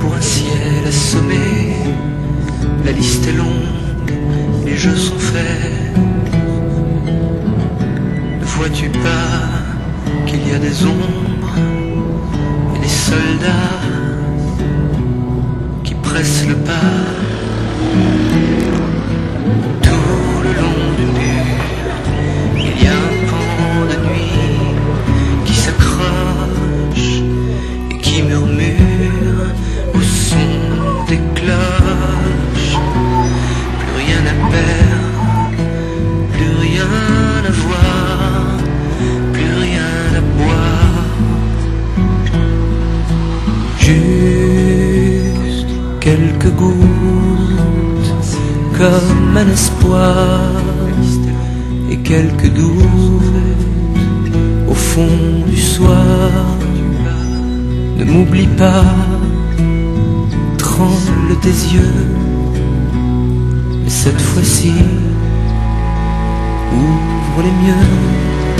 pour un ciel assommé. La liste est longue, les jeux sont faits. Ne vois-tu pas qu'il y a des ombres et des soldats qui pressent le pas? Quelques gouttes comme un espoir et quelques doutes au fond du soir. Ne m'oublie pas, tremble tes yeux, mais cette fois-ci, ouvre les mieux.